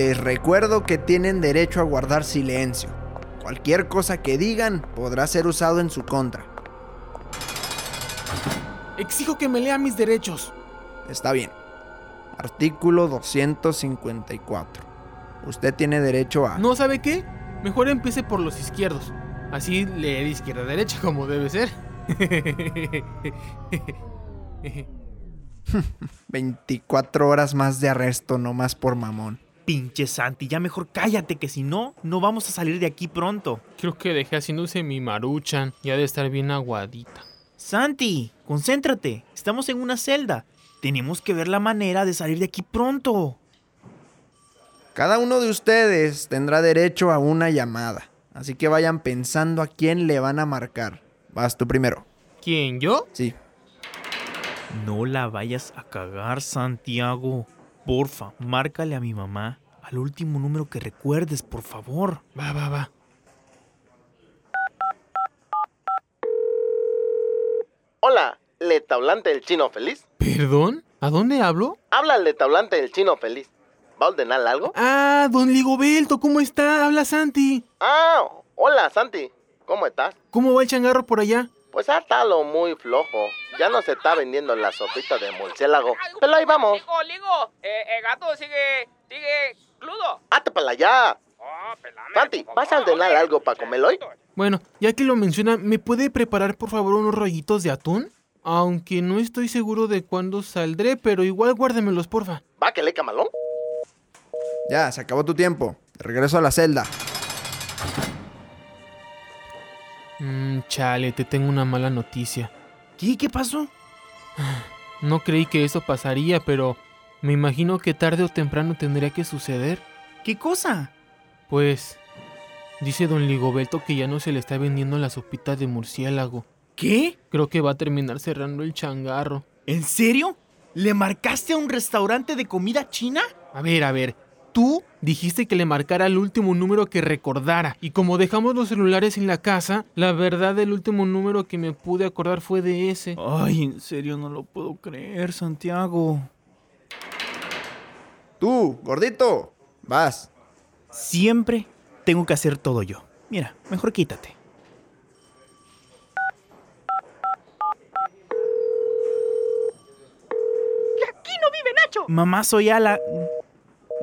Les recuerdo que tienen derecho a guardar silencio. Cualquier cosa que digan podrá ser usado en su contra. Exijo que me lea mis derechos. Está bien. Artículo 254. Usted tiene derecho a... ¿No sabe qué? Mejor empiece por los izquierdos. Así lee de izquierda a derecha como debe ser. 24 horas más de arresto, no más por mamón. Pinche Santi, ya mejor cállate, que si no, no vamos a salir de aquí pronto. Creo que dejé haciéndose mi maruchan. Ya de estar bien aguadita. Santi, concéntrate. Estamos en una celda. Tenemos que ver la manera de salir de aquí pronto. Cada uno de ustedes tendrá derecho a una llamada. Así que vayan pensando a quién le van a marcar. Vas tú primero. ¿Quién, yo? Sí. No la vayas a cagar, Santiago. Porfa, márcale a mi mamá. Al último número que recuerdes, por favor. Va, va, va. Hola, letablante del chino feliz. ¿Perdón? ¿A dónde hablo? Habla el letablante del chino feliz. ¿Va a ordenar algo? Ah, don Ligoberto, ¿cómo está? Habla Santi. Ah, hola Santi. ¿Cómo estás? ¿Cómo va el changarro por allá? Pues está lo muy flojo. Ya no se está vendiendo la sopita de murciélago. Pero ahí vamos. Ligo, ligo, eh, el gato sigue, sigue crudo. ¡Hazte para allá! Oh, pelame, Santi, por ¿vas a ordenar algo para comer hoy? Bueno, ya que lo menciona, ¿me puede preparar por favor unos rollitos de atún? Aunque no estoy seguro de cuándo saldré, pero igual guárdemelos, porfa. ¿Va que le camalón? Ya, se acabó tu tiempo. De regreso a la celda. Mmm, chale, te tengo una mala noticia. ¿Qué? ¿Qué pasó? No creí que eso pasaría, pero me imagino que tarde o temprano tendría que suceder. ¿Qué cosa? Pues, dice don Ligoberto que ya no se le está vendiendo la sopita de murciélago. ¿Qué? Creo que va a terminar cerrando el changarro. ¿En serio? ¿Le marcaste a un restaurante de comida china? A ver, a ver. Tú dijiste que le marcara el último número que recordara. Y como dejamos los celulares en la casa, la verdad el último número que me pude acordar fue de ese. Ay, en serio no lo puedo creer, Santiago. Tú, gordito. Vas. Siempre tengo que hacer todo yo. Mira, mejor quítate. Aquí no vive Nacho. Mamá, soy Ala.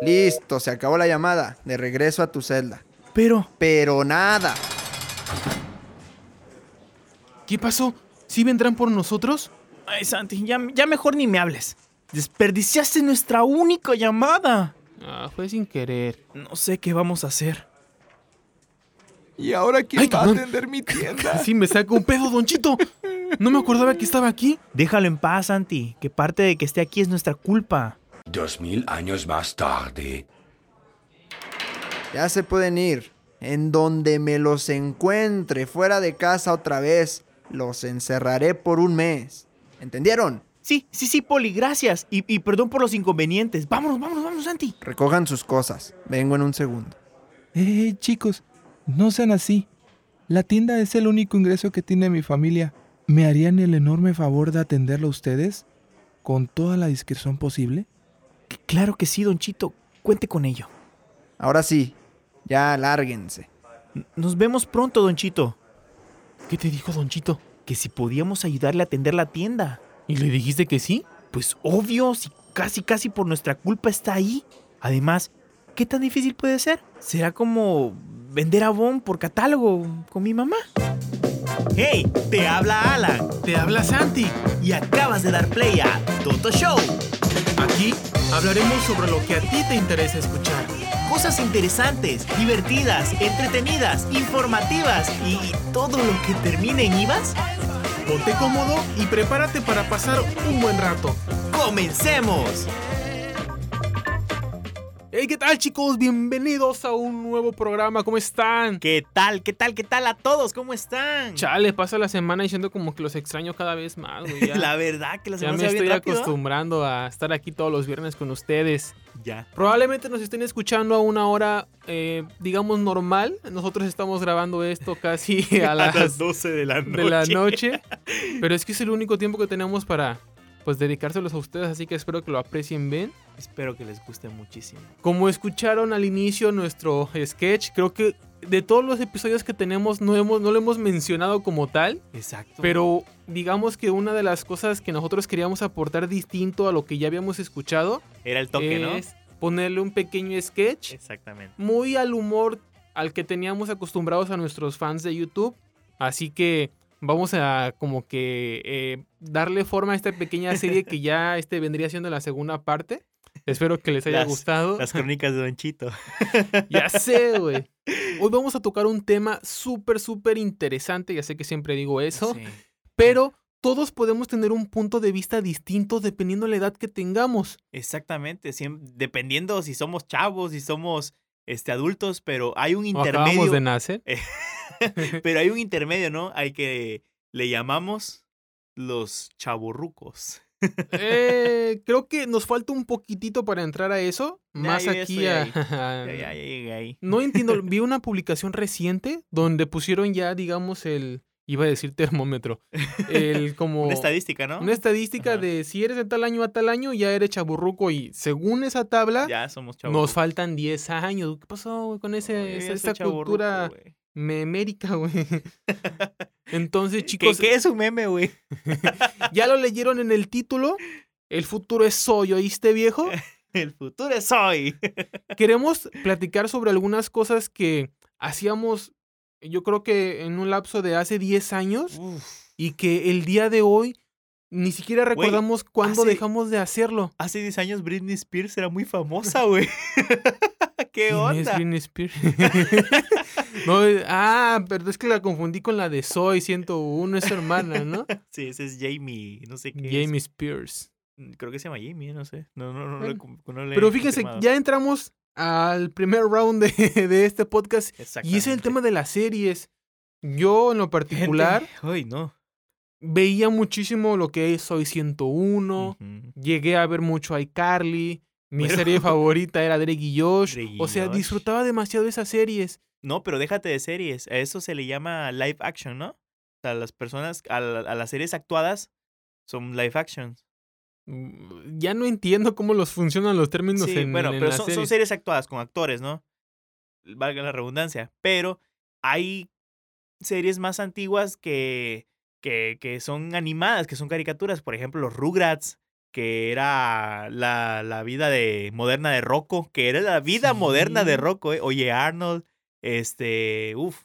Listo, se acabó la llamada. De regreso a tu celda. Pero, Pero nada. ¿Qué pasó? ¿Sí vendrán por nosotros? ay, Santi, ya, ya mejor ni me hables. Desperdiciaste nuestra única llamada. Ah, fue sin querer. No sé qué vamos a hacer. ¿Y ahora quién Ay, va a atender mi tienda? Sí, me saca un pedo, Don Chito. No me acordaba que estaba aquí. Déjalo en paz, Santi, que parte de que esté aquí es nuestra culpa. Dos mil años más tarde. Ya se pueden ir. En donde me los encuentre fuera de casa otra vez, los encerraré por un mes. ¿Entendieron? Sí, sí, sí, Poli, gracias. Y, y perdón por los inconvenientes. Vámonos, vámonos, vámonos, Santi. Recojan sus cosas. Vengo en un segundo. Eh, chicos, no sean así. La tienda es el único ingreso que tiene mi familia. ¿Me harían el enorme favor de atenderlo a ustedes? ¿Con toda la discreción posible? Claro que sí, Don Chito. Cuente con ello. Ahora sí, ya lárguense. Nos vemos pronto, Don Chito. ¿Qué te dijo Don Chito? Que si podíamos ayudarle a atender la tienda. ¿Y le dijiste que sí? Pues obvio, si casi casi por nuestra culpa está ahí. Además, ¿qué tan difícil puede ser? Será como vender Avon por catálogo con mi mamá. ¡Hey! Te habla Alan Te habla Santi. y acabas de dar play a Toto Show. Aquí hablaremos sobre lo que a ti te interesa escuchar. Cosas interesantes, divertidas, entretenidas, informativas y todo lo que termine en IVAS. Ponte cómodo y prepárate para pasar un buen rato. ¡Comencemos! Hey, ¿qué tal chicos? Bienvenidos a un nuevo programa. ¿Cómo están? ¿Qué tal? ¿Qué tal? ¿Qué tal a todos? ¿Cómo están? Chale, pasa la semana diciendo como que los extraño cada vez más, güey. Ya, La verdad que la ya semana me se va bien estoy rápido, acostumbrando a estar aquí todos los viernes con ustedes. Ya. Probablemente nos estén escuchando a una hora, eh, digamos, normal. Nosotros estamos grabando esto casi a las 12 de la de la noche. Pero es que es el único tiempo que tenemos para, pues dedicárselos a ustedes, así que espero que lo aprecien bien. Espero que les guste muchísimo. Como escucharon al inicio nuestro sketch, creo que de todos los episodios que tenemos no, hemos, no lo hemos mencionado como tal, Exacto. pero digamos que una de las cosas que nosotros queríamos aportar distinto a lo que ya habíamos escuchado Era el toque, ¿no? es ponerle un pequeño sketch Exactamente. muy al humor al que teníamos acostumbrados a nuestros fans de YouTube. Así que vamos a como que eh, darle forma a esta pequeña serie que ya este vendría siendo la segunda parte. Espero que les haya Las- gustado. Las crónicas de Don Chito. Ya sé, güey. Hoy vamos a tocar un tema súper, súper interesante. Ya sé que siempre digo eso. Sí. Pero todos podemos tener un punto de vista distinto dependiendo de la edad que tengamos. Exactamente. dependiendo si somos chavos, si somos este, adultos, pero hay un O acabamos intermedio. de nacer. pero hay un intermedio, ¿no? Hay que le llamamos los chaburrucos. Eh, creo que nos falta un poquitito para entrar a eso. Más ya aquí a... Ya, ya. No entiendo. Vi una publicación reciente donde pusieron ya, digamos, el. Iba a decir termómetro. El como. Una estadística, ¿no? una estadística Ajá. de si eres de tal año a tal año, ya eres chaburruco. Y según esa tabla, Ya somos nos faltan 10 años. ¿Qué pasó con ese, esa, esa cultura güey. Memérica, güey? Entonces, ¿Qué, chicos, qué es un meme, güey? ya lo leyeron en el título. El futuro es hoy, ¿oíste, viejo? El futuro es hoy. Queremos platicar sobre algunas cosas que hacíamos, yo creo que en un lapso de hace 10 años Uf. y que el día de hoy ni siquiera recordamos cuándo hace- dejamos de hacerlo. Hace 10 años Britney Spears era muy famosa, güey. ¿Qué ¿Quién es onda? Britney Spears? No, ah, pero es que la confundí con la de Soy 101, es su hermana, ¿no? Sí, ese es Jamie, no sé qué. es. Jamie Spears. Mm, Creo que se llama Jamie, no sé. No, no, no, Bueno, Pero fíjense, ya entramos al primer round de, de este podcast y es el tema de las series. Yo en lo Gente, particular Ay, no. veía muchísimo lo que es Soy 101. Ujú. Llegué a ver mucho a iCarly. Mi serie favorita era Drake y Josh. Drake y o sea, Josh. disfrutaba demasiado de esas series. No, pero déjate de series. A eso se le llama live action, ¿no? O sea, las personas, a, la- a las series actuadas son live actions. Mm, Ya no entiendo cómo los funcionan los términos Sí, en, bueno, en pero son, son series. series actuadas con actores, ¿no? Valga la redundancia. Pero hay series más antiguas que, que, que son animadas, que son caricaturas. Por ejemplo, los Rugrats, que era la, la vida de moderna de Rocco, que era la vida moderna de. Rocco, ¿eh? Oye, Arnold, este, uff,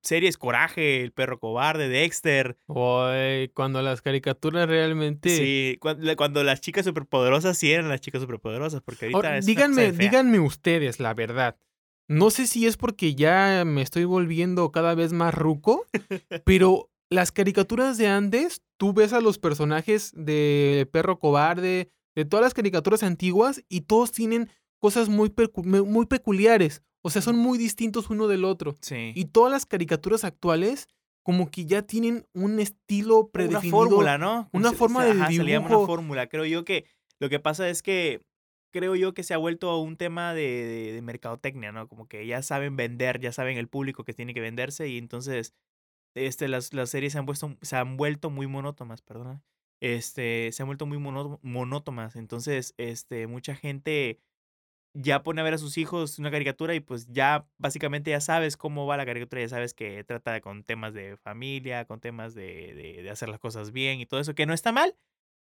series Coraje, El perro cobarde, Dexter. Oy, cuando las caricaturas realmente... Sí, cuando, cuando las chicas superpoderosas sí eran las chicas superpoderosas, porque ahorita Ahora, es díganme, ustedes la verdad. No sé si es porque ya me estoy volviendo cada vez más ruco, pero las caricaturas de antes, tú ves a los personajes de Perro Cobarde, de todas las caricaturas antiguas, y todos tienen cosas muy, pecu- muy peculiares. O sea, son muy distintos uno del otro. Sí. Y todas las caricaturas actuales, como que ya tienen un estilo una predefinido. fórmula, ¿no? una forma se- de ajá, se le llama dibujo. una fórmula. Creo yo que lo que pasa es que creo yo que se ha vuelto un tema de, de- de mercadotecnia, ¿no? Como que ya saben vender, ya saben el público que tiene que venderse y entonces este, las, las series se han, puesto, se han vuelto muy monótonas, perdón. Este, se han vuelto muy monótonas. Entonces, este, mucha gente ya pone a ver a sus hijos una caricatura y pues ya básicamente ya sabes cómo va la caricatura, ya sabes que trata con temas de familia, con temas de, de, de hacer las cosas bien y todo eso, que no está mal,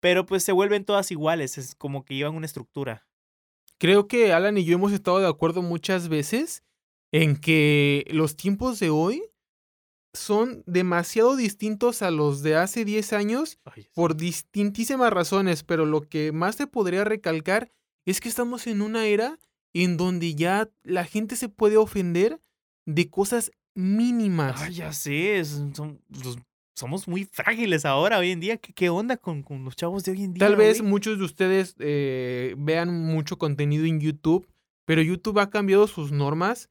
pero pues se vuelven todas iguales, es como que llevan una estructura. Creo que Alan y yo hemos estado de acuerdo muchas veces en que los tiempos de hoy son demasiado distintos a los de hace 10 años por distintísimas razones, pero lo que más te podría recalcar es que estamos en una era en donde ya la gente se puede ofender de cosas mínimas. Ay, ya sé, son- somos muy frágiles ahora, hoy en día. ¿Qué, qué onda con, con los chavos de hoy en día? Tal vez muchos de ustedes eh, vean mucho contenido en YouTube, pero YouTube ha cambiado sus normas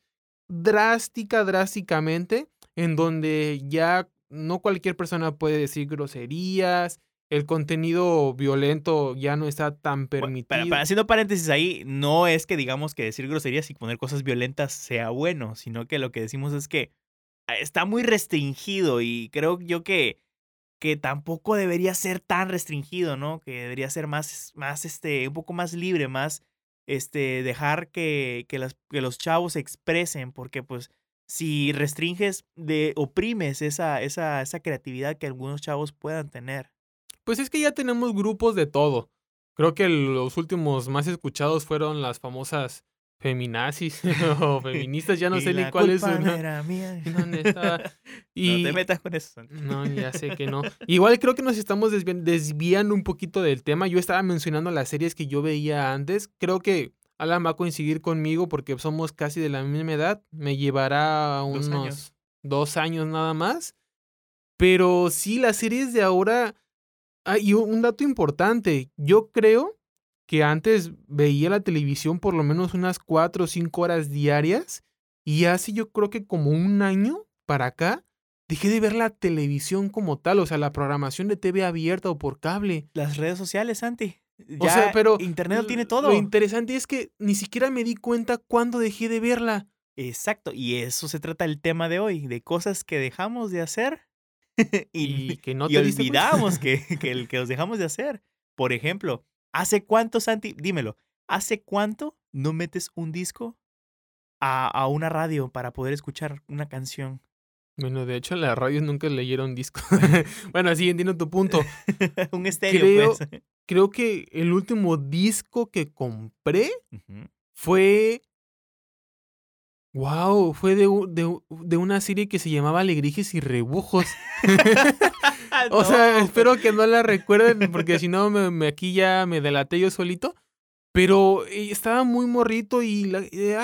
drástica, drásticamente, en donde ya no cualquier persona puede decir groserías, el contenido violento ya no está tan permitido. para- para- haciendo paréntesis ahí, no es que digamos que decir groserías y poner cosas violentas sea bueno, sino que lo que decimos es que ah, está muy restringido y creo yo que que tampoco debería ser tan restringido, ¿no? Que debería ser más, más, este, un poco más libre, más, este, dejar que, que, las, que los chavos se expresen, porque pues si restringes, de, oprimes esa, esa, esa creatividad que algunos chavos puedan tener. Pues es que ya tenemos grupos de todo. Creo que los últimos más escuchados fueron las famosas feminazis o feministas, ya no Y sé ni cuál es era mía. ¿Dónde está? No Y te metas con eso. No, ya sé que no. Igual creo que nos estamos desvi- desviando un poquito del tema. Yo estaba mencionando las series que yo veía antes. Creo que Alan va a coincidir conmigo porque somos casi de la misma edad. Me llevará Dos unos años. dos años nada más. Pero sí, las series de ahora. Ah, y un un dato importante. Yo creo que antes veía la televisión por lo menos unas cuatro o cinco horas diarias. Y hace yo creo que como un año para acá, dejé de ver la televisión como tal, o sea, la programación de TV abierta o por cable. Las redes sociales, Santi. O sea, pero Internet lo tiene todo. Lo interesante es que ni siquiera me di cuenta cuándo dejé de verla. Exacto. Y eso se trata el tema de hoy, de cosas que dejamos de hacer y, Y que no y te olvidamos que, que, el que los dejamos de hacer. Por ejemplo, ¿hace cuánto, Santi? Dímelo. ¿Hace cuánto no metes un disco a, a una radio para poder escuchar una canción? Bueno, de hecho, las radios nunca leyeron disco. bueno, sí, entiendo tu punto. un estéreo, Creo- pues. Creo que el último disco que compré fue. Wow, fue de, de, una serie que se llamaba Alegrijes y Rebujos. O sea, No, espero que no la recuerden, porque si no, me, me- aquí ya me delaté yo solito. Pero eh, estaba muy morrito y la, eh,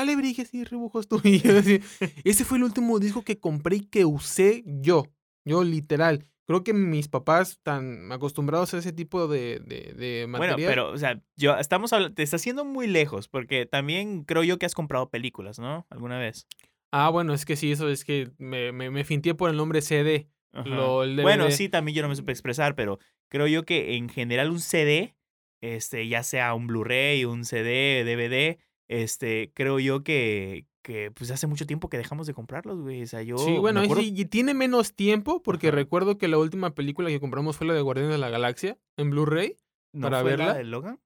y rebujos tú. Y yo así, ese fue el último disco que compré y que usé yo. Yo, literal. Creo que mis papás, tan acostumbrados a ese tipo de, de, de Bueno, pero, o sea, yo, estamos habla- te está haciendo muy lejos, porque también creo yo que has comprado películas, ¿no? ¿Alguna vez? Ah, bueno, es que sí, eso es que me, me, me finté por el nombre CD. Lo- el Bueno, sí, también yo no me supe expresar, pero creo yo que en general un CD, este, ya sea un Blu-ray, un CD, DVD, este, creo yo que, que pues hace mucho tiempo que dejamos de comprarlos, güey. O sea, yo Sí, bueno, acuerdo- y tiene menos tiempo porque Ajá. recuerdo que la última película que compramos fue la de Guardianes de la Galaxia en Blu-ray. ¿no para fue verla. la de Logan?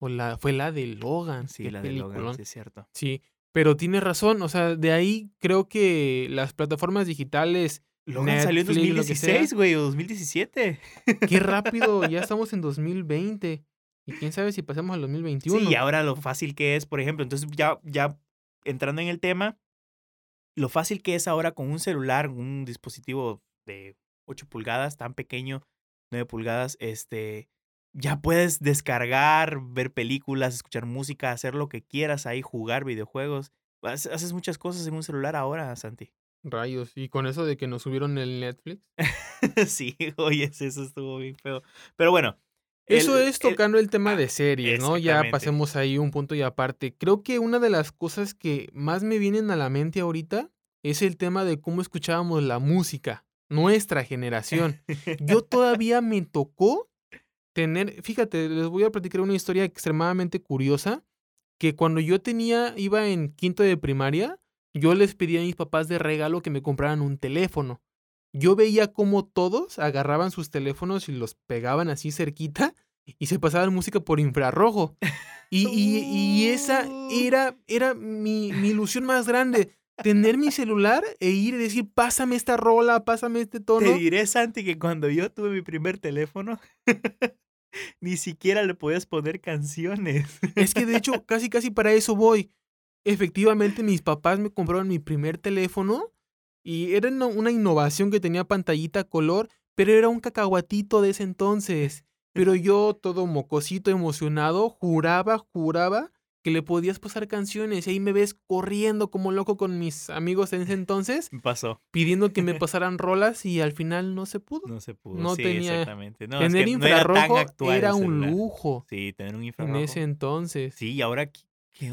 O la, fue la de Logan. Sí, la de Logan, sí es cierto. Sí, pero tienes razón. O sea, de ahí creo que las plataformas digitales. Logan salió en Netflix, lo que sea. 2016, güey, o 2017. Qué rápido, ya estamos en 2020. Y quién sabe si pasamos al 2021. Sí, y ahora lo fácil que es, por ejemplo, entonces ya, ya entrando en el tema, lo fácil que es ahora con un celular, un dispositivo de 8 pulgadas, tan pequeño, 9 pulgadas, este, ya puedes descargar, ver películas, escuchar música, hacer lo que quieras ahí, jugar videojuegos. Haces haces muchas cosas en un celular ahora, Santi. Rayos. Y con eso de que nos subieron el Netflix. sí, oye, eso estuvo bien feo. Pero bueno. Eso el- es tocando el tema de series, ¿no? Ya pasemos ahí un punto y aparte. Creo que una de las cosas que más me vienen a la mente ahorita es el tema de cómo escuchábamos la música, nuestra generación. Yo todavía me tocó tener, fíjate, les voy a platicar una historia extremadamente curiosa, que cuando yo tenía, iba en quinto de primaria, yo les pedí a mis papás de regalo que me compraran un teléfono. Yo veía cómo todos agarraban sus teléfonos y los pegaban así cerquita y se pasaban música por infrarrojo. Y, y- y esa era, era mi, mi ilusión más grande. Tener mi celular e ir y decir, pásame esta rola, pásame este tono. Te diré, Santi, que cuando yo tuve mi primer teléfono, ni siquiera le podías poner canciones. Es que de hecho, casi casi para eso voy. Efectivamente, mis papás me compraron mi primer teléfono y era una innovación que tenía pantallita color, pero era un cacahuatito de ese entonces. Pero yo, todo mocosito, emocionado, juraba, juraba que le podías pasar canciones. Y ahí me ves corriendo como loco con mis amigos en ese entonces, pasó. pidiendo que me pasaran rolas y al final no se pudo. No se pudo. No sí, tenía- exactamente. No, es Tener no era infrarrojo era, el un lujo Sí, tener un en infrarrojo. ese entonces. Sí, y ahora, ¿qué,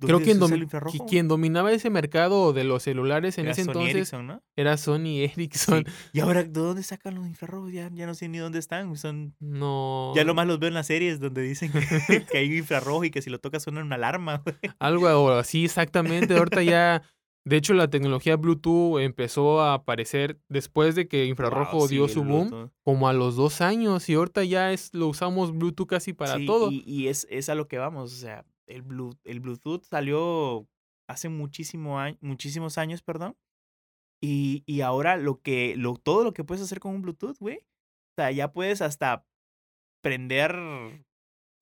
Creo que domi- quien dominaba ese mercado de los celulares en Era ese Sony entonces Ericsson, ¿no? era Sony Ericsson. Sí. Y ahora, ¿de dónde sacan los infrarrojos? Ya, ya no sé ni dónde están. Son... No. Ya nomás los veo en las series donde dicen que, que hay infrarrojo y que si lo tocas suena una alarma. Algo así exactamente. Ahorita ya De hecho, la tecnología Bluetooth empezó a aparecer después de que infrarrojo Wow, dio sí, su boom, Bluetooth. como a los dos años, y ahorita ya es, lo usamos Bluetooth casi para Sí, todo. Y, y es, es a lo que vamos. O sea, el, Blu- el Bluetooth salió hace muchísimo año, muchísimos años, perdón. Y, y ahora lo que, lo, todo lo que puedes hacer con un Bluetooth, güey. O sea, ya puedes hasta prender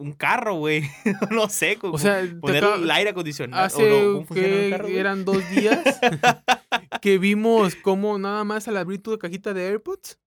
un carro, güey. no sé, O sea, poner acabo- el aire acondicionado. hace o no, ¿cómo funciona un que carro, eran dos días que vimos cómo nada más al abrir tu cajita de AirPods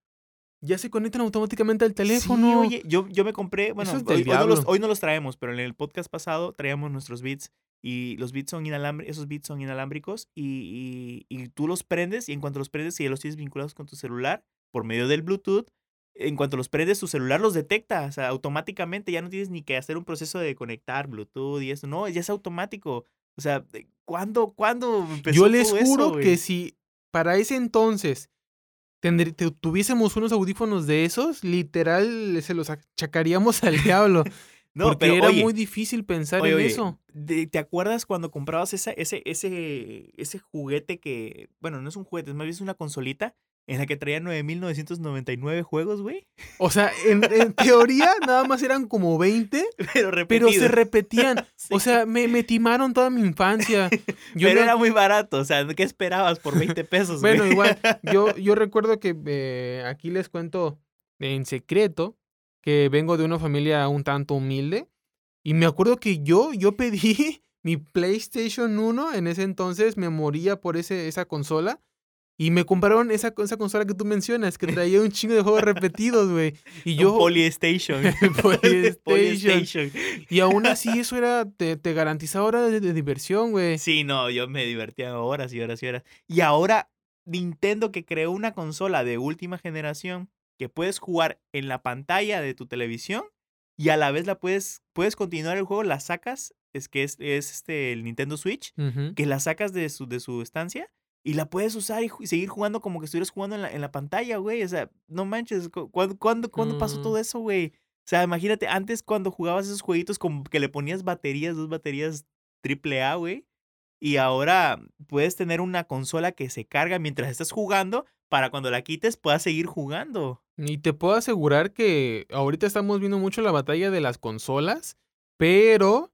ya se conectan automáticamente al teléfono. Sí, oye, yo, yo me compré, bueno, es hoy, hoy no los, hoy no los traemos, pero en el podcast pasado traíamos nuestros beats y los beats son inalámbricos, esos beats son inalámbricos y, y, y tú los prendes y en cuanto los prendes, si ya los tienes vinculados con tu celular por medio del Bluetooth, en cuanto los prendes, tu celular los detecta, o sea, automáticamente, ya no tienes ni que hacer un proceso de conectar Bluetooth y eso, no, ya es automático. O sea, ¿cuándo, cuándo empezó Yo les todo juro que si para ese entonces tendr- te- tuviésemos unos audífonos de esos, literal se los achacaríamos al diablo. No, porque pero era oye, muy difícil pensar Oye, en oye, eso. de- ¿Te acuerdas cuando comprabas esa, ese, ese, ese juguete que, bueno, no es un juguete, es más bien es una consolita en la que traía 9.999 juegos, güey? O sea, en, en teoría nada más eran como 20, Pero se repetían. Sí. O sea, me, me timaron toda mi infancia. Yo Pero era muy barato, o sea, ¿qué esperabas por 20 pesos, güey? Bueno, igual, yo, yo recuerdo que eh, aquí les cuento en secreto que vengo de una familia un tanto humilde. Y me acuerdo que yo, yo pedí mi PlayStation 1 en ese entonces, me moría por ese, esa consola. Y me compraron esa, esa consola que tú mencionas, que traía un chingo de juegos repetidos, güey. Y yo... Polystation. Polystation. Y aún así eso era, te, te garantizaba horas de, de diversión, güey. Sí, no, yo me divertía horas y horas y horas. Y ahora Nintendo que creó una consola de última generación que puedes jugar en la pantalla de tu televisión y a la vez la puedes puedes continuar el juego, la sacas, es que es, es este el Nintendo Switch, que la sacas de su de su estancia y la puedes usar y seguir jugando como que estuvieras jugando en la, en la pantalla, güey. O sea, no manches, cu- ¿cuándo, cuándo, cuándo pasó Mm. todo eso, güey? O sea, imagínate, antes cuando jugabas esos jueguitos como que le ponías baterías, dos baterías triple A, güey. Y ahora puedes tener una consola que se carga mientras estás jugando para cuando la quites puedas seguir jugando. Y te puedo asegurar que ahorita estamos viendo mucho la batalla de las consolas, pero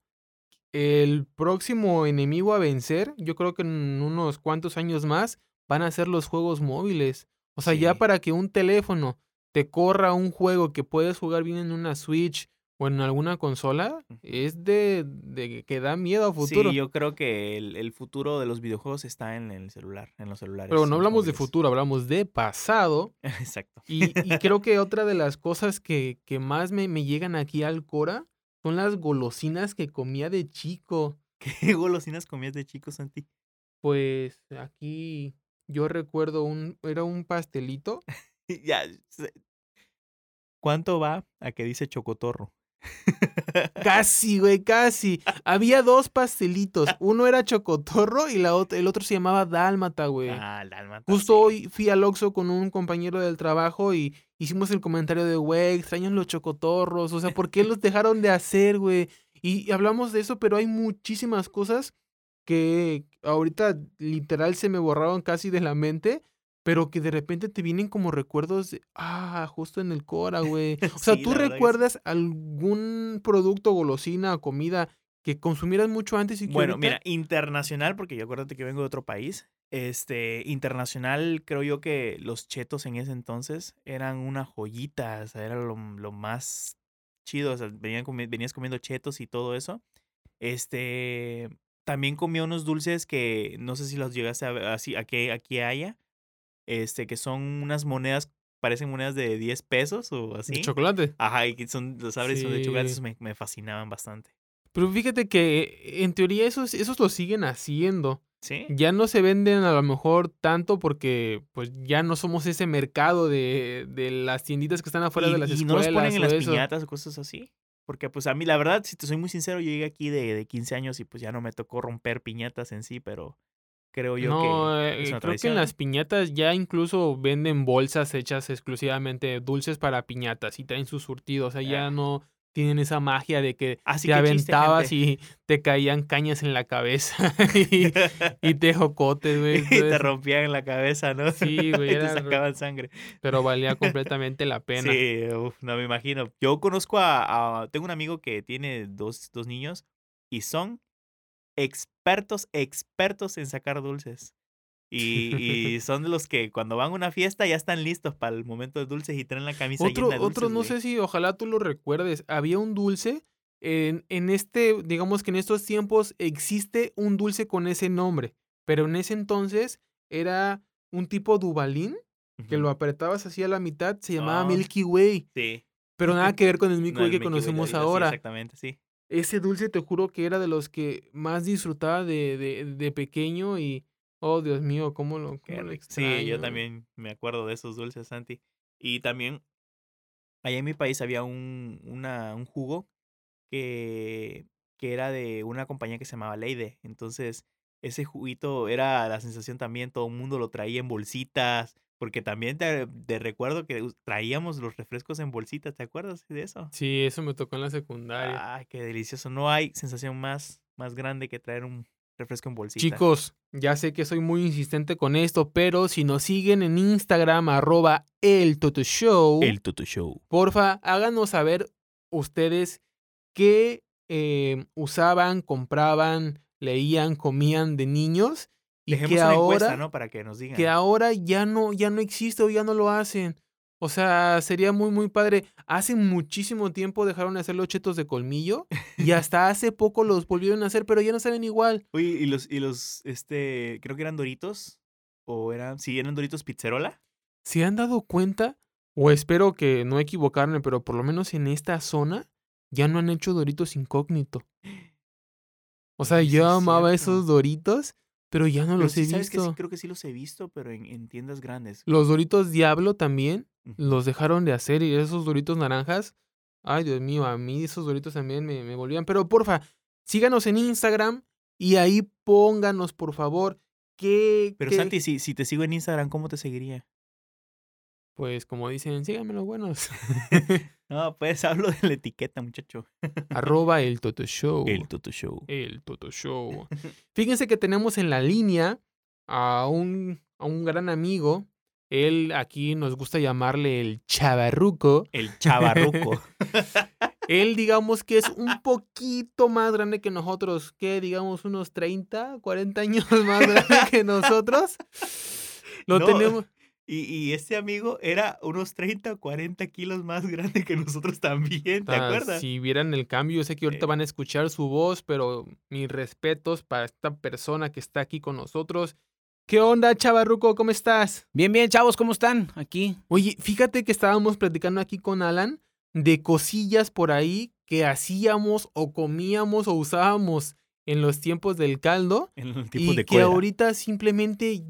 el próximo enemigo a vencer, yo creo que en unos cuantos años más, van a ser los juegos móviles. O sea, ya para que un teléfono te corra un juego que puedes jugar bien en una Switch o en alguna consola, es de, de que da miedo a futuro. Sí, yo creo que el, el futuro de los videojuegos está en el celular, en los celulares. pero no hablamos de futuro, hablamos de pasado. Exacto. Y, y creo que otra de las cosas que, que más me, me llegan aquí al Cora son las golosinas que comía de chico. ¿Qué golosinas comías de chico, Santi? Pues aquí yo recuerdo un, era un pastelito. ya. sé. ¿Cuánto va a que dice chocotorro? Casi, güey, casi. Había dos pastelitos. Uno era chocotorro y la el otro se llamaba dálmata, güey. Ah, dálmata, Justo sí. hoy fui al Oxxo con un compañero del trabajo y hicimos el comentario de, güey, extrañan los chocotorros, o sea, ¿por qué los dejaron de hacer, güey? Y hablamos de eso, pero hay muchísimas cosas que ahorita literal se me borraron casi de la mente, pero que de repente te vienen como recuerdos de, ah, justo en el Cora, güey. O sea, Sí, ¿tú que recuerdas algún producto, golosina o comida que consumieras mucho antes y que Bueno, ahorita- mira, internacional, porque yo acuérdate que vengo de otro país. Este, internacional, creo yo que los chetos en ese entonces eran una joyita, o sea, era lo, lo más chido, o sea, venían venías comiendo chetos y todo eso. Este, también comí unos dulces que no sé si los llegaste a ver, así, aquí, aquí haya, este, que son unas monedas, parecen monedas de 10 pesos o de así. chocolate. Ajá, y que son, los abres y son de chocolate, Sí. esos me, me fascinaban bastante. Pero fíjate que en teoría esos, esos lo siguen haciendo. ¿Sí? Ya no se venden a lo mejor tanto porque pues ya no somos ese mercado de, de las tienditas que están afuera y, de las y escuelas. no los ponen en las eso. piñatas o cosas así. Porque pues a mí, la verdad, si te soy muy sincero, yo llegué aquí de, de 15 años y pues ya no me tocó romper piñatas en sí, pero creo yo No, que eh, es una creo que en las piñatas ya incluso venden bolsas hechas exclusivamente dulces para piñatas y traen su surtido. O sea, ya Ah. no tienen esa magia de que Así te que chiste, aventabas y te caían cañas en la cabeza y, y te jocotes, güey. y te rompían en la cabeza, ¿no? Sí, güey, y te sacaban sangre. Pero valía completamente la pena. Sí, uf, no me imagino. Yo conozco a, a- Tengo un amigo que tiene dos, dos niños y son expertos, expertos en sacar dulces. Y, y son de los que cuando van a una fiesta ya están listos para el momento de dulces y traen la camisa Otro, llena de dulces. otro, no sé si ojalá tú lo recuerdes. Había un dulce. En, en este, digamos que en estos tiempos existe un dulce con ese nombre. Pero en ese entonces era un tipo Dubalín que Ujú. lo apretabas así a la mitad. Se llamaba Ah. Milky Way. Sí. Pero nada que ver con el Milky No, Way el que Milky Way de conocemos sí, ahora. exactamente, sí. Ese dulce te juro que era de los que más disfrutaba de, de, de pequeño y. Oh, Dios mío, cómo lo, cómo lo. Sí, yo también me acuerdo de esos dulces, Santi. Y también, allá en mi país había un, una, un jugo que, que era de una compañía que se llamaba Leide. Entonces, ese juguito era la sensación también, todo el mundo lo traía en bolsitas, porque también te, te recuerdo que traíamos los refrescos en bolsitas, ¿te acuerdas de eso? Sí, eso me tocó en la secundaria. Ay, qué delicioso. No hay sensación más, más grande que traer un refresco en bolsita. Chicos, ya sé que soy muy insistente con esto, pero si nos siguen en Instagram, arroba el Toto Show, el Tutu Show. porfa, háganos saber ustedes qué eh, usaban, compraban, leían, comían de niños y Dejemos que una ahora, encuesta, ¿no? Para que nos digan. que ahora ya no, ya no existe o ya no lo hacen. O sea, sería muy, muy padre. Hace muchísimo tiempo dejaron de hacer los chetos de colmillo y hasta hace poco los volvieron a hacer, pero ya no saben igual. Oye, y los, y los, este, creo que eran Doritos. O eran, sí, eran Doritos Pizzerola. ¿Se han dado cuenta? O espero que no equivocarme, pero por lo menos en esta zona ya no han hecho Doritos incógnito. O sea, sí yo amaba esos Doritos, pero ya no Pero los sí, he ¿sabes que sí? visto. creo que sí los he visto, pero en, en tiendas grandes. Los Doritos Diablo también los dejaron de hacer y esos Doritos naranjas. Ay, Dios mío, a mí esos Doritos también me, me volvían. Pero porfa, síganos en Instagram y ahí pónganos, por favor, qué. Pero qué- Santi, si, si te sigo en Instagram, ¿cómo te seguiría? Pues como dicen, síganme los buenos. No, pues hablo de la etiqueta, muchacho. Arroba el Toto Show. El Tutu Show. El Toto Show. Fíjense que tenemos en la línea a un, a un gran amigo. Él aquí nos gusta llamarle el chavarruco. El chavarruco. Él digamos que es un poquito más grande que nosotros. que Digamos unos 30, 40 años más grande que nosotros. Lo No, tenemos... Y, y este amigo era unos 30 o 40 kilos más grande que nosotros también, ¿te Ah, acuerdas? Si vieran el cambio, yo sé que ahorita Eh. van a escuchar su voz, pero mis respetos para esta persona que está aquí con nosotros. ¿Qué onda, chavarruco? ¿Cómo estás? Bien, bien, chavos, ¿cómo están? Aquí. Oye, fíjate que estábamos platicando aquí con Alan de cosillas por ahí que hacíamos o comíamos o usábamos en los tiempos del caldo En los y de que ahorita simplemente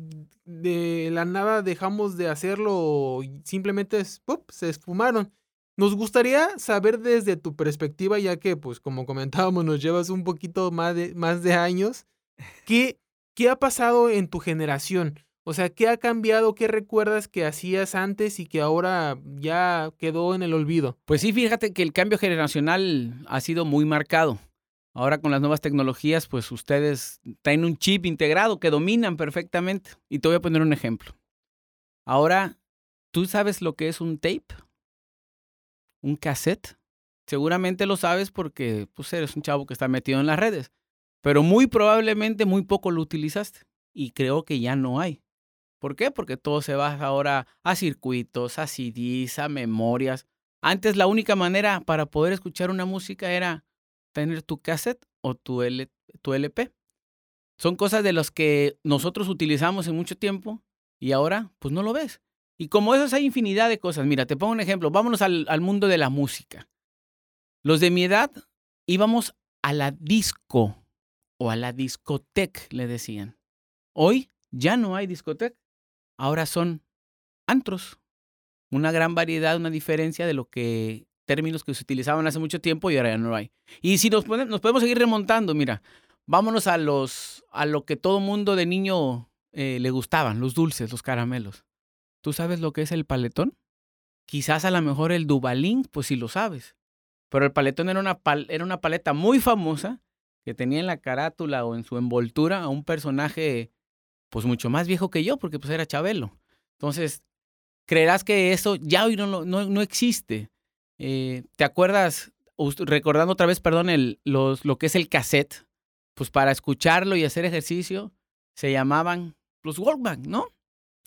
de la nada dejamos de hacerlo y simplemente es- ¡pup! se esfumaron. Nos gustaría saber desde tu perspectiva, ya que, pues, como comentábamos, nos llevas un poquito más de, más de años. ¿Qué, ¿Qué ha pasado en tu generación? O sea, ¿qué ha cambiado? ¿Qué recuerdas que hacías antes y que ahora ya quedó en el olvido? Pues sí, fíjate que el cambio generacional ha sido muy marcado. Ahora con las nuevas tecnologías, pues ustedes traen un chip integrado que dominan perfectamente. Y te voy a poner un ejemplo. Ahora, ¿tú sabes lo que es un tape? ¿Un cassette? Seguramente lo sabes porque pues, eres un chavo que está metido en las redes. Pero muy probablemente muy poco lo utilizaste. Y creo que ya no hay. ¿Por qué? Porque todo se va ahora a circuitos, a CDs, a memorias. Antes la única manera para poder escuchar una música era tener tu cassette o tu, L- tu LP. Son cosas de las que nosotros utilizamos en mucho tiempo y ahora pues no lo ves. Y como esas hay infinidad de cosas. Mira, te pongo un ejemplo. Vámonos al, al mundo de la música. Los de mi edad íbamos a la disco o a la discoteca, le decían. Hoy ya no hay discoteca. Ahora son antros. Una gran variedad, una diferencia de lo que términos que se utilizaban hace mucho tiempo y ahora ya no hay. Y si nos, nos podemos seguir remontando, mira, vámonos a los a lo que todo mundo de niño eh, le gustaban, los dulces, los caramelos. ¿Tú sabes lo que es el paletón? Quizás a lo mejor el dubalín, pues sí lo sabes. Pero el paletón era una, era una paleta muy famosa que tenía en la carátula o en su envoltura a un personaje pues mucho más viejo que yo, porque pues era Chabelo. Entonces, creerás que eso ya hoy no, lo- no, no existe. Eh, ¿Te acuerdas, recordando otra vez, perdón, el, los, lo que es el cassette? Pues para escucharlo y hacer ejercicio se llamaban los Walkman, ¿no?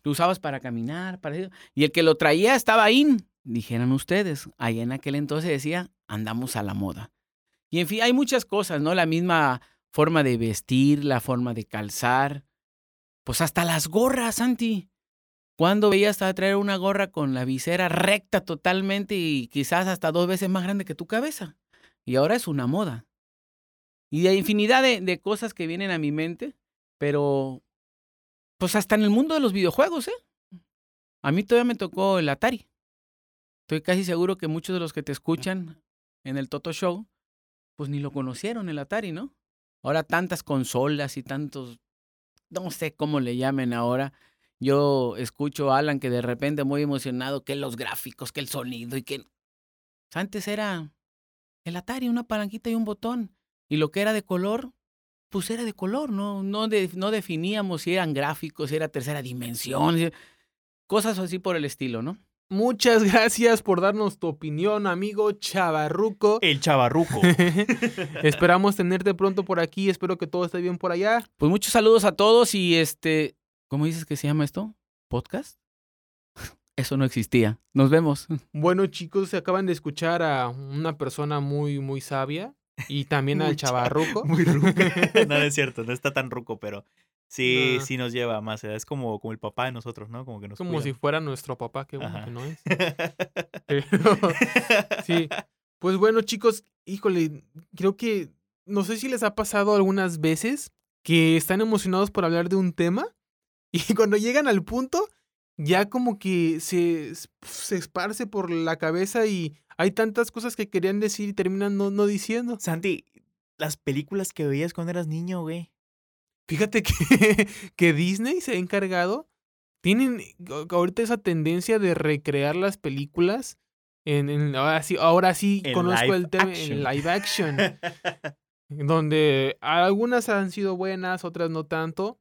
Lo usabas para caminar, para... y el que lo traía estaba in, dijeran ustedes. Ahí en aquel entonces decía, andamos a la moda. Y en fin, hay muchas cosas, ¿no? La misma forma de vestir, la forma de calzar, pues hasta las gorras, Santi. ¿Cuándo veías traer una gorra con la visera recta totalmente y quizás hasta dos veces más grande que tu cabeza? Y ahora es una moda. Y hay infinidad de, de cosas que vienen a mi mente, pero pues hasta en el mundo de los videojuegos, ¿eh? A mí todavía me tocó el Atari. Estoy casi seguro que muchos de los que te escuchan en el Toto Show, pues ni lo conocieron el Atari, ¿no? Ahora tantas consolas y tantos, no sé cómo le llamen ahora. Yo escucho a Alan que de repente muy emocionado que los gráficos, que el sonido y que... Antes era el Atari, una palanquita y un botón. Y lo que era de color, pues era de color, no, no, de- no definíamos si eran gráficos, si era tercera dimensión, si- cosas así por el estilo, ¿no? Muchas gracias por darnos tu opinión, amigo Chavarruco. El chavarruco. Esperamos tenerte pronto por aquí. Espero que todo esté bien por allá. Pues muchos saludos a todos y este, ¿cómo dices que se llama esto? ¿Podcast? Eso no existía. Nos vemos. Bueno, chicos, se acaban de escuchar a una persona muy, muy sabia y también al Chavarruco. Muy ruco. no, no es cierto, no está tan ruco, pero sí, No. sí nos lleva a más edad. Es como, como el papá de nosotros, ¿no? Como que nos Como si fuera nuestro papá, qué bueno Ajá. que no es. Pero, sí. Pues bueno, chicos, híjole, creo que no sé si les ha pasado algunas veces que están emocionados por hablar de un tema y cuando llegan al punto ya como que se, se esparce por la cabeza y hay tantas cosas que querían decir y terminan no, no diciendo. Santi, las películas que veías cuando eras niño, güey. Fíjate que, que Disney se ha encargado. Tienen a- ahorita esa tendencia de recrear las películas. En, en- ahora sí, ahora sí En conozco el tema action. en live action. donde algunas han sido buenas, otras no tanto.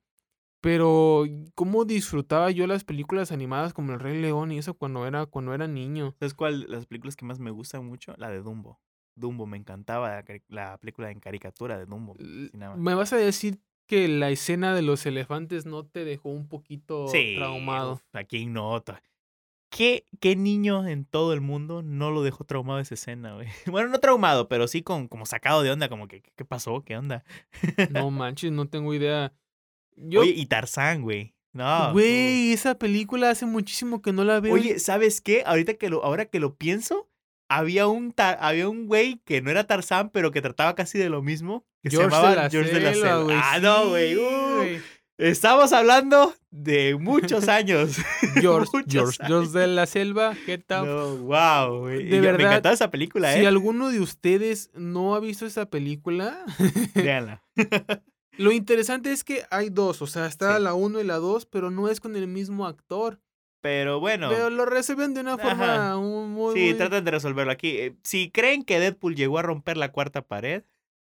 Pero cómo disfrutaba yo las películas animadas como El Rey León y eso cuando era, cuando era niño. ¿Sabes cuál? Las películas que más me gustan mucho, la de Dumbo. Dumbo, me encantaba la, película en caricatura de Dumbo. me L- fascinaba. ¿Me vas a decir que la escena de los elefantes no te dejó un poquito Sí, traumado? uf, ¿A quién no? ¿Qué, ¿Qué niño en todo el mundo no lo dejó traumado esa escena, güey? Bueno, no traumado, pero sí con, como sacado de onda, como que, ¿qué pasó? ¿Qué onda? No manches, no tengo idea. Yo, Oye, y Tarzán, güey. No. güey, esa película hace muchísimo que no la veo. Oye, ¿sabes qué? Ahorita que lo, ahora que lo pienso, había un, había un güey que no era Tarzán, pero que trataba casi de lo mismo. Que George se llamaba de la George de la Selva, Selva. güey. Ah, no, sí, güey. uh, estamos hablando de muchos años. George, Muchos George, años. George de la Selva, ¿qué tal? No, wow, güey. De yo- verdad, Me encantaba esa película, Si ¿eh? alguno de ustedes no ha visto esa película, Véanla. lo interesante es que hay dos, o sea, está Sí. la uno y la dos, pero no es con el mismo actor. Pero bueno. Pero lo reciben de una forma muy, muy- Sí, tratan de resolverlo aquí. Eh, Si creen que Deadpool llegó a romper la cuarta pared,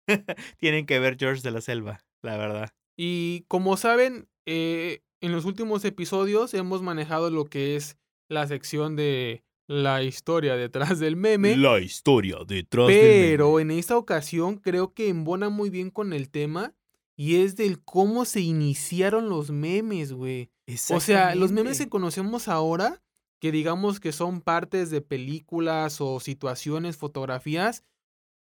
tienen que ver George de la Selva, la verdad. Y como saben, eh, en los últimos episodios hemos manejado lo que es la sección de la historia detrás del meme. La historia detrás Pero en esta ocasión creo que embona muy bien con el tema y es del cómo se iniciaron los memes, güey. O sea, los memes que conocemos ahora, que digamos que son partes de películas o situaciones, fotografías,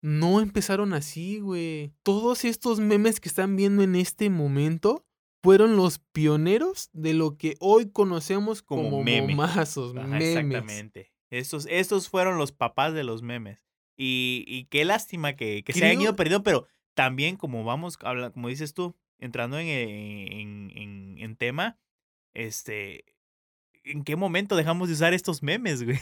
no empezaron así, güey. Todos estos memes que están viendo en este momento fueron los pioneros de lo que hoy conocemos como, Como meme. momazos, Ajá, memes. Exactamente. Estos, estos fueron los papás de los memes. Y, y qué lástima que, que se hayan ido perdiendo, pero también como vamos, habla- como dices tú, entrando en, en, en- en tema, este, ¿en qué momento dejamos de usar estos memes, güey?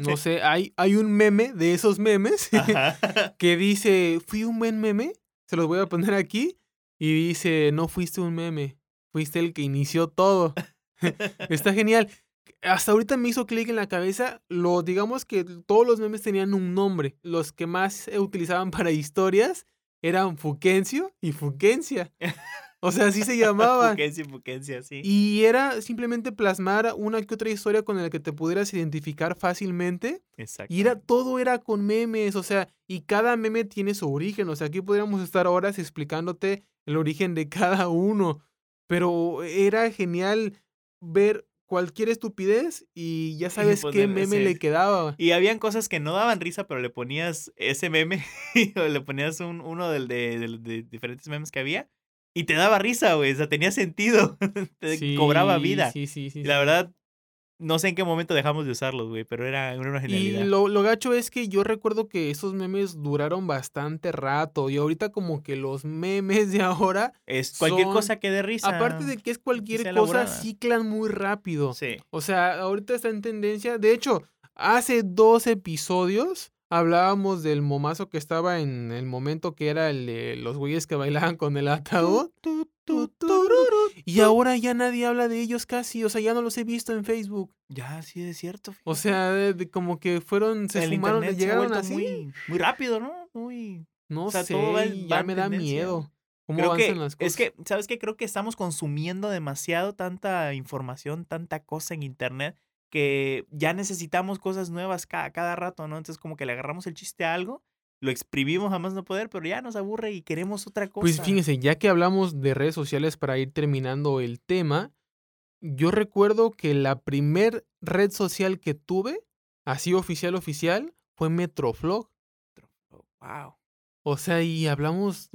No sé, hay, hay un meme de esos memes Ajá. que dice, fui un buen meme, se los voy a poner aquí, y dice, no fuiste un meme, fuiste el que inició todo. Está genial. hasta ahorita me hizo clic en la cabeza. Lo, digamos que todos los memes tenían un nombre. Los que más se utilizaban para historias eran Fuquencio y Fuquencia. O sea, así se llamaban. Fuquencia y Fuquencia, sí. Y era simplemente plasmar una que otra historia con la que te pudieras identificar fácilmente. Exacto. Y era, todo era con memes, o sea, y cada meme tiene su origen. O sea, aquí podríamos estar horas explicándote el origen de cada uno. Pero era genial ver cualquier estupidez y ya sabes qué meme ese- le quedaba. Y habían cosas que no daban risa, pero le ponías ese meme o le ponías un, uno del de, de diferentes memes que había y te daba risa, güey. O sea, tenía sentido. te Sí, cobraba vida. Sí, sí, sí. Y la verdad, no sé en qué momento dejamos de usarlos, güey, pero era, una Y genialidad. lo, lo gacho es que yo recuerdo que esos memes duraron bastante rato. Y ahorita como que los memes de ahora, Es cualquier son- cosa que dé risa. aparte de que es cualquier cosa, elaborada. ciclan muy rápido. Sí. O sea, ahorita está en tendencia. De hecho, hace dos episodios hablábamos del momazo que estaba en el momento que era el de los güeyes que bailaban con el ataúd. Y ahora ya nadie habla de ellos casi. O sea, ya no los he visto en Facebook. Ya, sí, es cierto. O sea, de- de como que fueron, se el fumaron, internet llegaron así. muy, muy rápido, ¿no? Muy. No o sea, sé, todo va ya me da miedo. ¿Cómo Creo que, avanzan las cosas? es que, ¿sabes qué? Creo que estamos consumiendo demasiado tanta información, tanta cosa en internet, que ya necesitamos cosas nuevas cada, cada rato, ¿no? Entonces, como que le agarramos el chiste a algo, lo exprimimos a más no poder, pero ya nos aburre y queremos otra cosa. Pues fíjense, ya que hablamos de redes sociales para ir terminando el tema, yo recuerdo que la primer red social que tuve, así oficial oficial, fue Metroflog. Wow. O sea, y hablamos,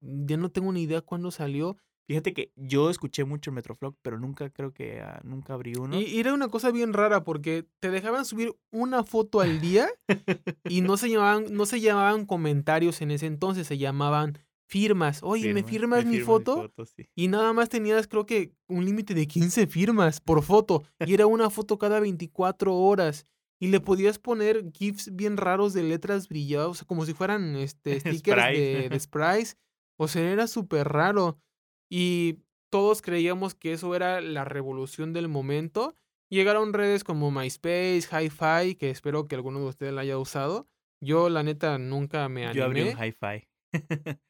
ya no tengo ni idea cuándo salió. Fíjate que yo escuché mucho el Metroflog, pero nunca creo que ah, nunca abrí uno. Y, era una cosa bien rara porque te dejaban subir una foto al día y no se llamaban, no se llamaban comentarios en ese entonces, se llamaban firmas. Oye, ¿me firmas mi foto? sí. Y nada más tenías, creo que, un límite de 15 firmas por foto. Y era una foto cada 24 horas. Y le podías poner GIFs bien raros de letras brilladas, o sea, como si fueran este, stickers Sprite. de, de sprites. O sea, era súper raro. Y todos creíamos que eso era la revolución del momento. Llegaron redes como MySpace, Hi-Fi, que espero que alguno de ustedes la haya usado. Yo, la neta, nunca me animé. Yo abrí un hi-fi.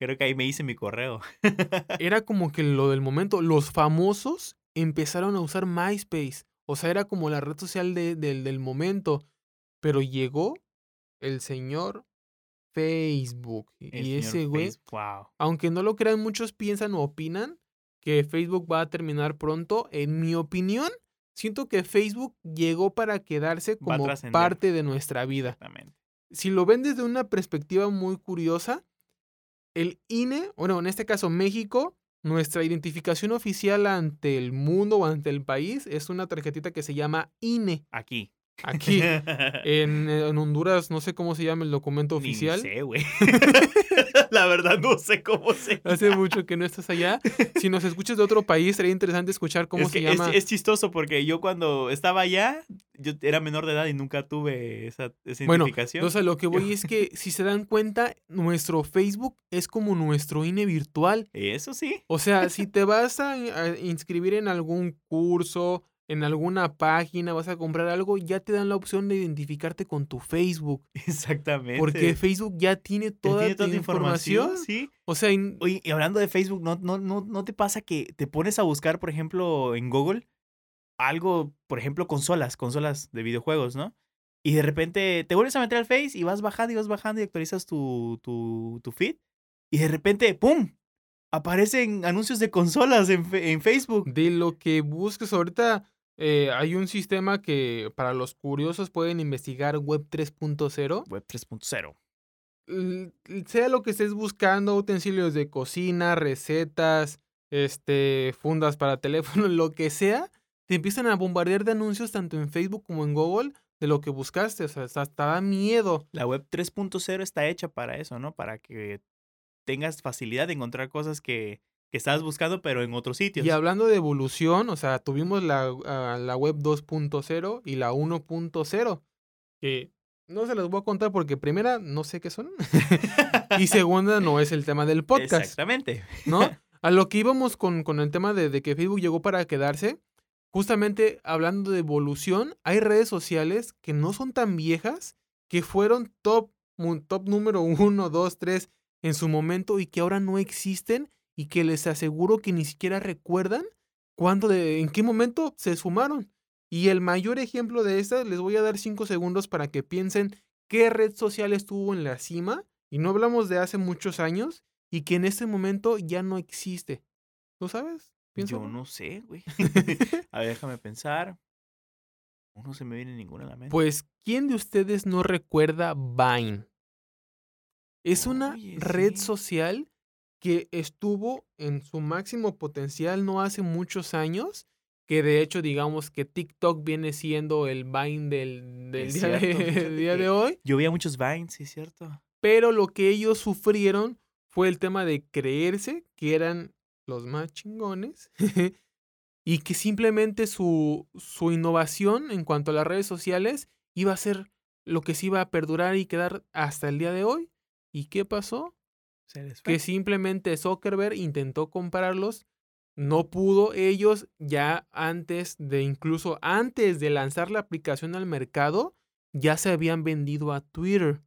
creo que ahí me hice mi correo. era como que lo del momento. Los famosos empezaron a usar MySpace. O sea, era como la red social de- del- del momento. Pero llegó el señor Facebook. El Y ese güey, Wow. aunque no lo crean, muchos piensan o opinan que Facebook va a terminar pronto. En mi opinión, siento que Facebook llegó para quedarse como parte de nuestra vida Exactamente. si lo ven desde una perspectiva muy curiosa, el INE, bueno, en este caso México, nuestra identificación oficial ante el mundo o ante el país es una tarjetita que se llama INE. Aquí. Aquí, en, en Honduras, no sé cómo se llama el documento Ni oficial. sé, güey. La verdad no sé cómo se Hace mucho que no estás allá. Si nos escuchas de otro país, sería interesante escuchar cómo es se que es- llama. Es, chistoso porque yo cuando estaba allá, yo era menor de edad y nunca tuve esa, esa Bueno, identificación. Entonces, a lo que voy es que, si se dan cuenta, nuestro Facebook es como nuestro INE virtual. Eso sí. O sea, si te vas a, a inscribir en algún curso, en alguna página, vas a comprar algo, ya te dan la opción de identificarte con tu Facebook. Exactamente. Porque Facebook ya tiene toda tiene tu tanta información. Sí. O sea, Oye, y hablando de Facebook, ¿no, no, no, ¿no te pasa que te pones a buscar, por ejemplo, en Google, algo, por ejemplo, consolas, consolas de videojuegos, ¿no? Y de repente te vuelves a meter al Face y vas bajando y vas bajando y actualizas tu, tu, tu feed. Y de repente, ¡pum! Aparecen anuncios de consolas en, en Facebook. de lo que busques ahorita, eh, hay un sistema que para los curiosos pueden investigar Web 3.0. Web 3.0. l- sea lo que estés buscando, utensilios de cocina, recetas, este, fundas para teléfono, lo que sea, te empiezan a bombardear de anuncios tanto en Facebook como en Google de lo que buscaste. O sea, hasta hasta da miedo. La web 3.0 está hecha para eso, ¿no? Para que tengas facilidad de encontrar cosas que, que estabas buscando, pero en otros sitios. Y hablando de evolución, o sea, tuvimos la, ah, la web 2.0 y la 1.0, que no se las voy a contar porque primera, no sé qué son, y segunda, no es el tema del podcast. Exactamente. ¿no? A lo que íbamos con, con el tema de, de que Facebook llegó para quedarse, justamente hablando de evolución, hay redes sociales que no son tan viejas, que fueron top, top número uno, dos, tres en su momento y que ahora no existen y que les aseguro que ni siquiera recuerdan cuándo, de, en qué momento se sumaron. Y el mayor ejemplo de esta, les voy a dar cinco segundos para que piensen qué red social estuvo en la cima, y no hablamos de hace muchos años, y que en este momento ya no existe. ¿Tú sabes? Yo no sé, güey. a ver, déjame pensar. No se me viene ninguna a la mente. Pues, ¿quién de ustedes no recuerda Vine? Es una Oye, red sí. social que estuvo en su máximo potencial no hace muchos años, que de hecho digamos que TikTok viene siendo el Vine del, del día, de- cierto, día hoy, Yo veía muchos Vines, sí, es cierto. pero lo que ellos sufrieron fue el tema de creerse que eran los más chingones y que simplemente su, su innovación en cuanto a las redes sociales iba a ser lo que se iba a perdurar y quedar hasta el día de hoy. ¿Y qué pasó? Que simplemente Zuckerberg intentó comprarlos, no pudo. Ellos ya antes de, incluso antes de lanzar la aplicación al mercado, ya se habían vendido a Twitter.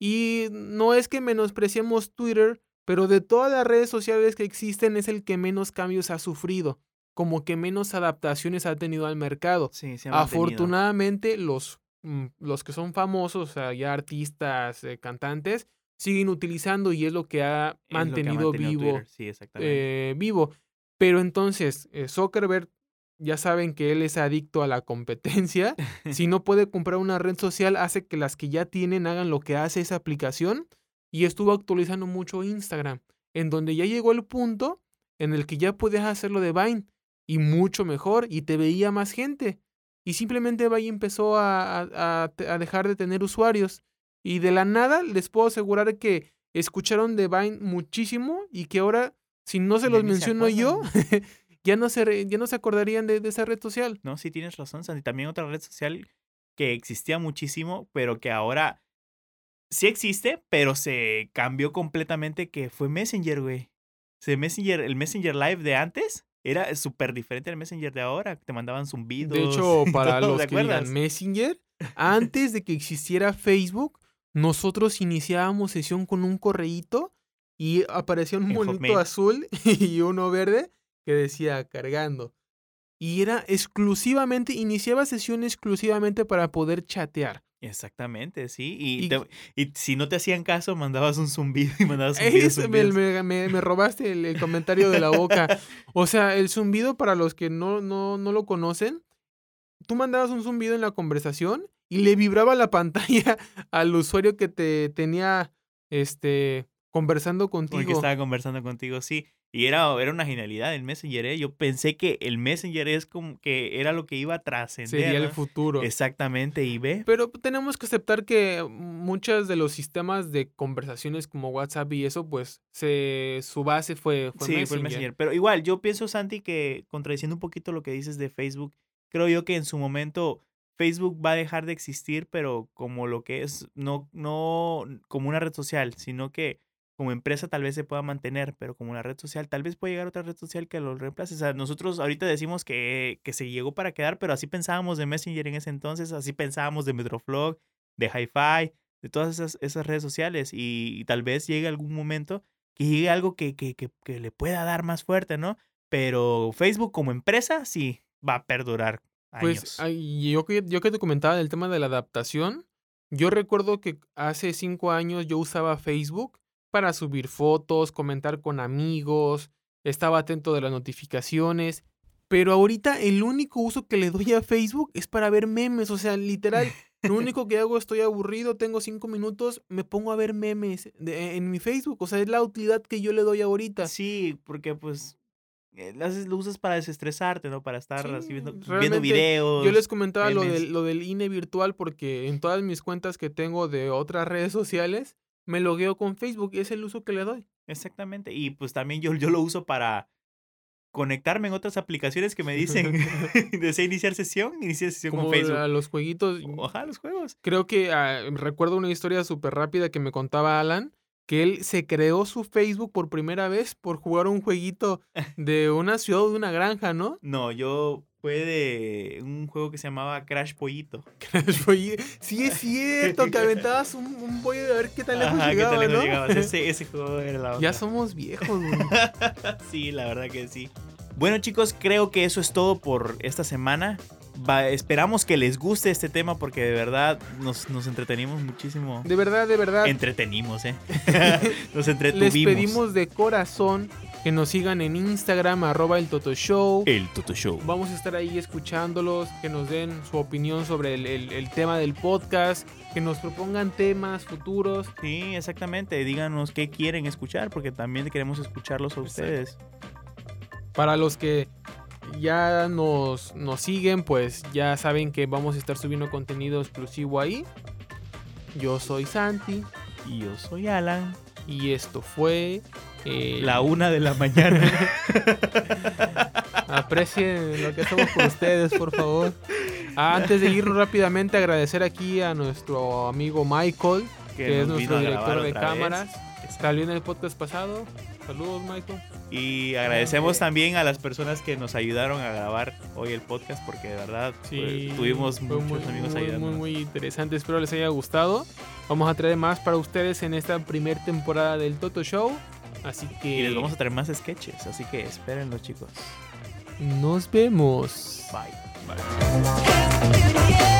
Y no es que menospreciemos Twitter, pero de todas las redes sociales que existen es el que menos cambios ha sufrido, como que menos adaptaciones ha tenido al mercado. Sí, se. Afortunadamente, los, mm, los que son famosos, o sea, ya artistas, eh, cantantes, siguen utilizando y es lo que ha Es lo que ha mantenido vivo, Sí, eh, vivo. Pero entonces, eh, Zuckerberg, ya saben que él es adicto a la competencia. si no puede comprar una red social, hace que las que ya tienen hagan lo que hace esa aplicación. Y estuvo actualizando mucho Instagram, en donde ya llegó el punto en el que ya podías hacerlo de Vine y mucho mejor y te veía más gente. Y simplemente Vine empezó a dejar de tener usuarios. Y de la nada les puedo asegurar que escucharon de Vine muchísimo y que ahora, si no se los se menciono yo, ya, no se, re- ya no se acordarían de, de esa red social. No, sí tienes razón, Santi. También otra red social que existía muchísimo, pero que ahora sí existe, pero se cambió completamente, que fue Messenger, güey. Se Messenger, el Messenger Live de antes era súper diferente al Messenger de ahora. Te mandaban zumbidos. De hecho, para todo, los ¿te que digan? Messenger, antes de que existiera Facebook, nosotros iniciábamos sesión con un correíto y aparecía un monito azul y uno verde que decía cargando. Y era exclusivamente, iniciaba sesión exclusivamente para poder chatear. Exactamente, sí. Y, Y- te- y si no te hacían caso, mandabas un zumbido y mandabas me- me- me robaste el, el comentario de la boca. O sea, el zumbido, para los que no, no, no lo conocen, tú mandabas un zumbido en la conversación y le vibraba la pantalla al usuario que te tenía este, conversando Porque contigo. estaba conversando contigo, sí. Y era, era una genialidad el Messenger, ¿eh? Yo pensé que el Messenger es como que era lo que iba a trascender. Sería el futuro. Exactamente, y ve. Pero tenemos que aceptar que muchos de los sistemas de conversaciones como WhatsApp y eso, pues se, su base fue, fue sí, Messenger. fue el Messenger. Pero igual, yo pienso, Santi, que contradiciendo un poquito lo que dices de Facebook, creo yo que en su momento Facebook va a dejar de existir, pero como lo que es, no, no como una red social, sino que como empresa tal vez se pueda mantener, pero como una red social, tal vez puede llegar otra red social que lo reemplace. O sea, nosotros ahorita decimos que, que se llegó para quedar, pero así pensábamos de Messenger en ese entonces, así pensábamos de Metroflog, de Hi-Fi, de todas esas, esas redes sociales. Y, y tal vez llegue algún momento que llegue algo que, que, que, que le pueda dar más fuerte, ¿no? Pero Facebook como empresa sí va a perdurar. Pues ay, yo, que- yo que te comentaba del tema de la adaptación, yo recuerdo que hace cinco años yo usaba Facebook para subir fotos, comentar con amigos, estaba atento de las notificaciones, pero ahorita el único uso que le doy a Facebook es para ver memes, o sea, literal, lo único que hago estoy aburrido, tengo cinco minutos, me pongo a ver memes de- en mi Facebook, o sea, es la utilidad que yo le doy ahorita. Sí, porque pues eh, lo usas para desestresarte, ¿no? Para estar Sí, así viendo, videos. Yo les comentaba lo del, lo del INE virtual porque en todas mis cuentas que tengo de otras redes sociales, me logueo con Facebook y es el uso que le doy. Exactamente. Y pues también yo, yo lo uso para conectarme en otras aplicaciones que me dicen, desea iniciar sesión, iniciar sesión Como con Facebook. a los jueguitos. Ojalá los juegos. Creo que ah, recuerdo una historia súper rápida que me contaba Alan, que él se creó su Facebook por primera vez por jugar un jueguito de una ciudad o de una granja, ¿no? No, yo fue de un juego que se llamaba Crash Pollito. Crash Pollito. Sí, es cierto, que aventabas un, un pollo de a ver qué tan lejos Ajá, ¿qué llegaba, tal lejos ¿no? llegabas? Ese, ese juego era la onda. Ya somos viejos, güey. sí, la verdad que sí. Bueno, chicos, creo que eso es todo por esta semana. Va- esperamos que les guste este tema porque de verdad nos, nos entretenimos muchísimo. De verdad, de verdad. Entretenimos, ¿eh? nos Les entretuvimos. pedimos de corazón que nos sigan en Instagram, arroba el Toto Show. El Toto Show. Vamos a estar ahí escuchándolos, que nos den su opinión sobre el, el- el tema del podcast, que nos propongan temas futuros. Sí, exactamente. Díganos qué quieren escuchar porque también queremos escucharlos a ustedes. Para los que ya nos, nos siguen, pues ya saben que vamos a estar subiendo contenido exclusivo ahí. Yo soy Santi Y yo soy Alan. y esto fue... eh, La una de la mañana. Aprecien lo que hacemos por ustedes, por favor. Antes de irnos rápidamente, agradecer aquí a nuestro amigo Michael, que, es nuestro director de otra vez. cámaras. Salió en el podcast pasado. Saludos, Michael. Y agradecemos también a las personas que nos ayudaron a grabar hoy el podcast porque de verdad Sí, pues, tuvimos muchos muy, amigos muy, ayudando. Muy, muy interesante. Espero les haya gustado. Vamos a traer más para ustedes en esta primera temporada del Toto Show. Así que Y les vamos a traer más sketches, así que espérenlo chicos. nos vemos. Bye. Bye.